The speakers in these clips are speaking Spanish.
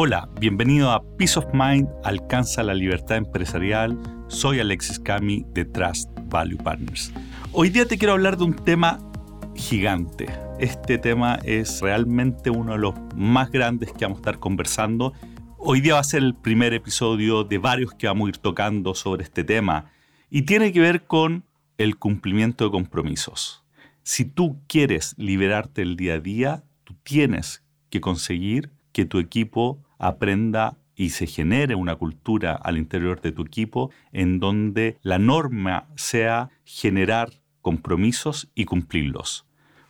Hola, bienvenido a Peace of Mind, alcanza la libertad empresarial. Soy Alexis Cami de Trust Value Partners. Hoy día te quiero hablar de un tema gigante. Este tema es realmente uno de los más grandes que vamos a estar conversando. Hoy día va a ser el primer episodio de varios que vamos a ir tocando sobre este tema y tiene que ver con el cumplimiento de compromisos. Si tú quieres liberarte el día a día, tú tienes que conseguir que tu equipo aprenda y se genere una cultura al interior de tu equipo en donde la norma sea generar compromisos y cumplirlos.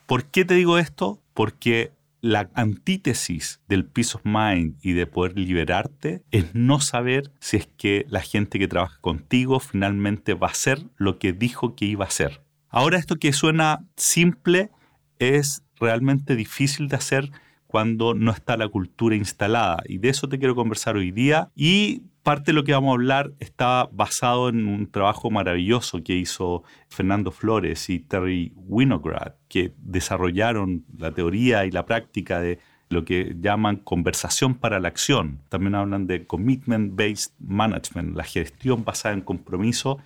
¿Por qué te digo esto? Porque la antítesis del peace of mind y de poder liberarte es no saber si es que la gente que trabaja contigo finalmente va a hacer lo que dijo que iba a hacer. Ahora esto que suena simple es realmente difícil de hacer cuando no está la cultura instalada. Y de eso te quiero conversar hoy día. Y parte de lo que vamos a hablar está basado en un trabajo maravilloso que hizo Fernando Flores y Terry Winograd, que desarrollaron la teoría y la práctica de lo que llaman conversación para la acción. También hablan de commitment-based management, la gestión basada en compromiso.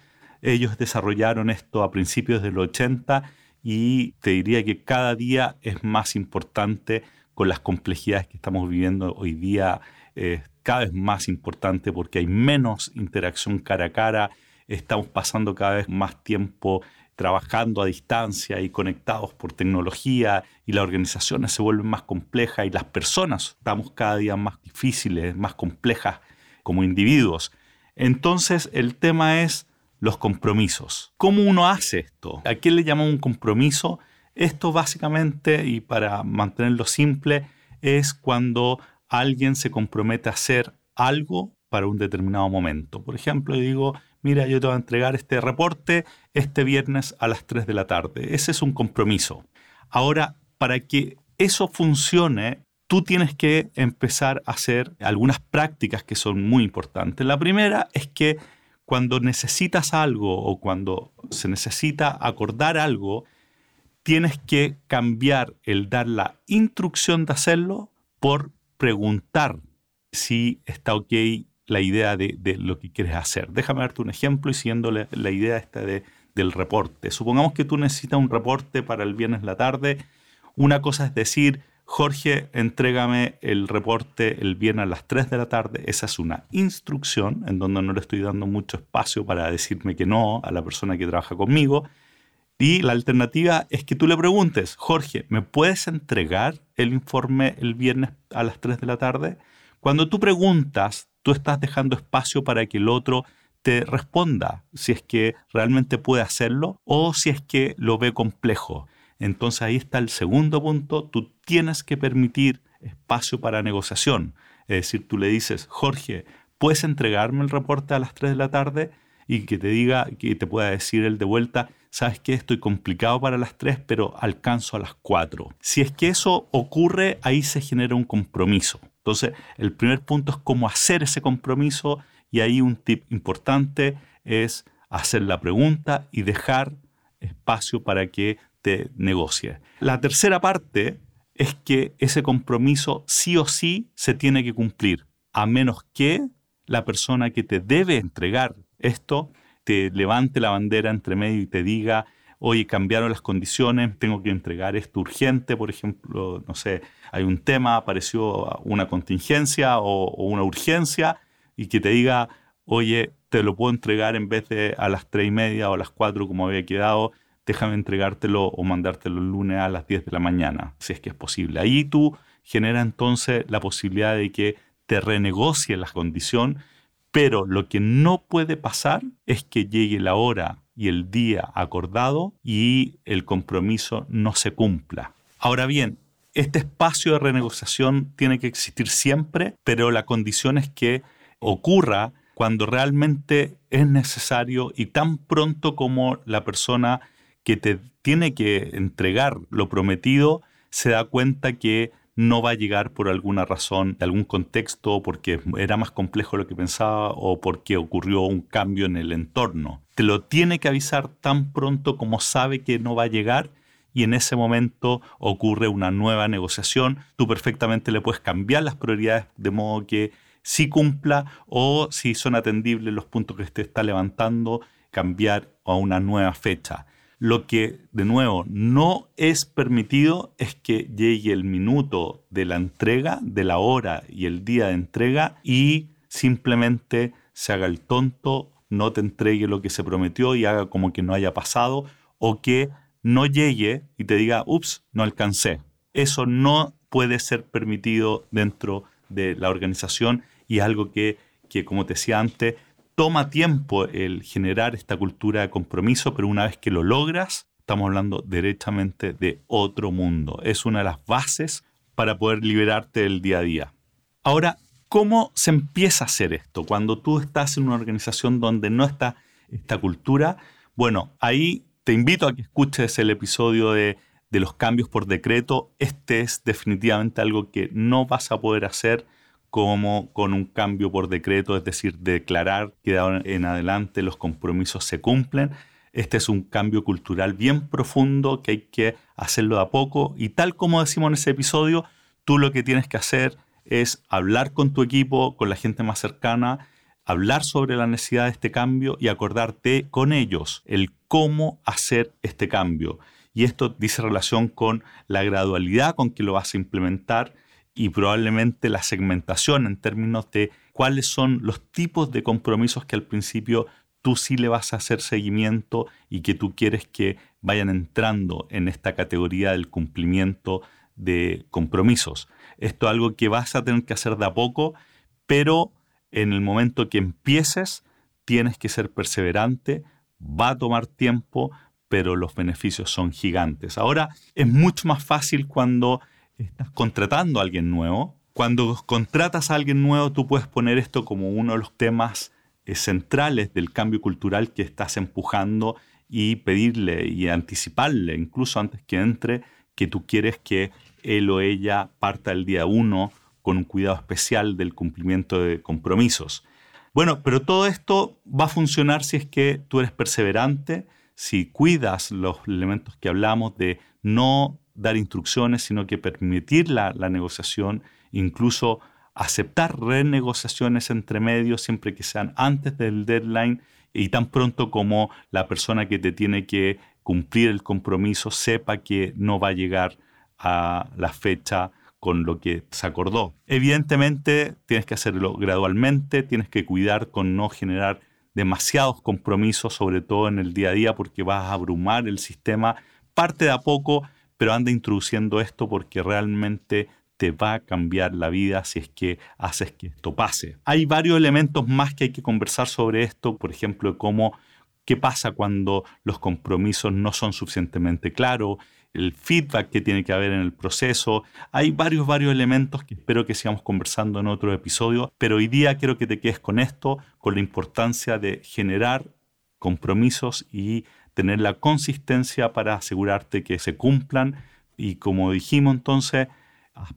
Ellos desarrollaron esto a principios de los 80 y te diría que cada día es más importante con las complejidades que estamos viviendo hoy día, es cada vez más importante porque hay menos interacción cara a cara, estamos pasando cada vez más tiempo trabajando a distancia y conectados por tecnología y las organizaciones se vuelven más complejas y las personas estamos cada día más difíciles, más complejas como individuos. Entonces el tema es los compromisos. ¿Cómo uno hace esto? ¿A qué le llamamos un compromiso? Esto básicamente, y para mantenerlo simple, es cuando alguien se compromete a hacer algo para un determinado momento. Por ejemplo, yo digo, mira, yo te voy a entregar este reporte este viernes a las 3 de la tarde. Ese es un compromiso. Ahora, para que eso funcione, tú tienes que empezar a hacer algunas prácticas que son muy importantes. La primera es que cuando necesitas algo o cuando se necesita acordar algo, tienes que cambiar el dar la instrucción de hacerlo por preguntar si está ok la idea de, lo que quieres hacer. Déjame darte un ejemplo y siguiendo la, idea esta de, del reporte. Supongamos que tú necesitas un reporte para el viernes la tarde. Una cosa es decir, Jorge, entrégame el reporte el viernes a las 3 de la tarde. Esa es una instrucción en donde no le estoy dando mucho espacio para decirme que no a la persona que trabaja conmigo. Y la alternativa es que tú le preguntes, Jorge, ¿me puedes entregar el informe el viernes a las 3 de la tarde? Cuando tú preguntas, tú estás dejando espacio para que el otro te responda si es que realmente puede hacerlo o si es que lo ve complejo. Entonces ahí está el segundo punto, tú tienes que permitir espacio para negociación. Es decir, tú le dices, Jorge, ¿puedes entregarme el reporte a las 3 de la tarde? Y que te diga, que te pueda decir él de vuelta, sabes que estoy complicado para las 3, pero alcanzo a las 4. Si es que eso ocurre, ahí se genera un compromiso. Entonces, el primer punto es cómo hacer ese compromiso y ahí un tip importante es hacer la pregunta y dejar espacio para que te negocie. La tercera parte es que ese compromiso sí o sí se tiene que cumplir, a menos que la persona que te debe entregar esto te levante la bandera entre medio y te diga, oye, cambiaron las condiciones, tengo que entregar esto urgente, por ejemplo, no sé, hay un tema, apareció una contingencia o, una urgencia, y que te diga, oye, te lo puedo entregar en vez de a las tres y media o a las cuatro como había quedado, déjame entregártelo o mandártelo el lunes a las 10 de la mañana, si es que es posible. Ahí tú genera entonces la posibilidad de que te renegocie la condición pero lo que no puede pasar es que llegue la hora y el día acordado y el compromiso no se cumpla. Ahora bien, este espacio de renegociación tiene que existir siempre, pero la condición es que ocurra cuando realmente es necesario y tan pronto como la persona que te tiene que entregar lo prometido se da cuenta que no va a llegar por alguna razón, algún contexto, porque era más complejo de lo que pensaba o porque ocurrió un cambio en el entorno. Te lo tiene que avisar tan pronto como sabe que no va a llegar y en ese momento ocurre una nueva negociación. Tú perfectamente le puedes cambiar las prioridades de modo que sí cumpla o si son atendibles los puntos que usted está levantando, cambiar a una nueva fecha. Lo que, de nuevo, no es permitido es que llegue el minuto de la entrega, de la hora y el día de entrega y simplemente se haga el tonto, no te entregue lo que se prometió y haga como que no haya pasado o que no llegue y te diga, ups, no alcancé. Eso no puede ser permitido dentro de la organización y algo que, que, como te decía antes, toma tiempo el generar esta cultura de compromiso, pero una vez que lo logras, estamos hablando derechamente de otro mundo. Es una de las bases para poder liberarte del día a día. Ahora, ¿cómo se empieza a hacer esto? Cuando tú estás en una organización donde no está esta cultura, bueno, ahí te invito a que escuches el episodio de, los cambios por decreto. Este es definitivamente algo que no vas a poder hacer como con un cambio por decreto, es decir, declarar que en adelante los compromisos se cumplen. Este es un cambio cultural bien profundo que hay que hacerlo de a poco y tal como decimos en ese episodio, tú lo que tienes que hacer es hablar con tu equipo, con la gente más cercana hablar sobre la necesidad de este cambio y acordarte con ellos el cómo hacer este cambio. Y esto dice relación con la gradualidad con que lo vas a implementar y probablemente la segmentación en términos de cuáles son los tipos de compromisos que al principio tú sí le vas a hacer seguimiento y que tú quieres que vayan entrando en esta categoría del cumplimiento de compromisos. Esto es algo que vas a tener que hacer de a poco, pero en el momento que empieces, tienes que ser perseverante, va a tomar tiempo, pero los beneficios son gigantes. Ahora es mucho más fácil cuando estás contratando a alguien nuevo. Cuando contratas a alguien nuevo, tú puedes poner esto como uno de los temas eh, centrales del cambio cultural que estás empujando y pedirle y anticiparle, incluso antes que entre, que tú quieres que él o ella parta el día uno con un cuidado especial del cumplimiento de compromisos. Bueno, pero todo esto va a funcionar si es que tú eres perseverante, si cuidas los elementos que hablamos de no dar instrucciones, sino que permitir la, negociación, incluso aceptar renegociaciones entre medios siempre que sean antes del deadline y tan pronto como la persona que te tiene que cumplir el compromiso sepa que no va a llegar a la fecha con lo que se acordó. Evidentemente tienes que hacerlo gradualmente, tienes que cuidar con no generar demasiados compromisos, sobre todo en el día a día, porque vas a abrumar el sistema. Parte de a poco, pero anda introduciendo esto porque realmente te va a cambiar la vida si es que haces que esto pase. Hay varios elementos más que hay que conversar sobre esto, por ejemplo, cómo qué pasa cuando los compromisos no son suficientemente claros, el feedback que tiene que haber en el proceso. Hay varios, varios elementos que espero que sigamos conversando en otro episodio, pero hoy día quiero que te quedes con esto, con la importancia de generar compromisos y tener la consistencia para asegurarte que se cumplan. Y como dijimos entonces,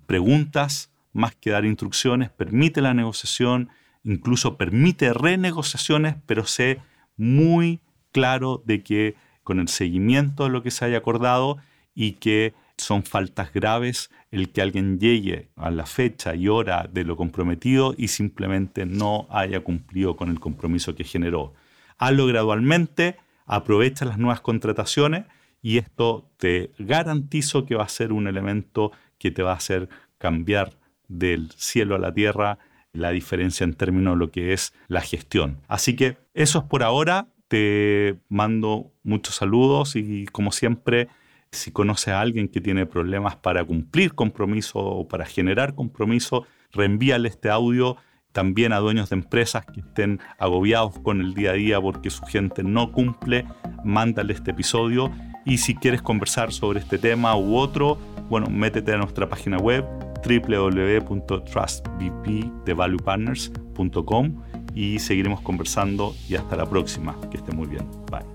preguntas más que dar instrucciones, permite la negociación, incluso permite renegociaciones, pero sé muy claro de que con el seguimiento de lo que se haya acordado y que son faltas graves el que alguien llegue a la fecha y hora de lo comprometido y simplemente no haya cumplido con el compromiso que generó. Hazlo gradualmente, aprovecha las nuevas contrataciones y esto te garantizo que va a ser un elemento que te va a hacer cambiar del cielo a la tierra la diferencia en términos de lo que es la gestión. Así que eso es por ahora. Te mando muchos saludos y como siempre si conoce a alguien que tiene problemas para cumplir compromiso o para generar compromiso, reenvíale este audio también a dueños de empresas que estén agobiados con el día a día porque su gente no cumple, mándale este episodio y si quieres conversar sobre este tema u otro, bueno, métete a nuestra página web www.trustbpdevaluepartners.com y seguiremos conversando y hasta la próxima. Que esté muy bien. Bye.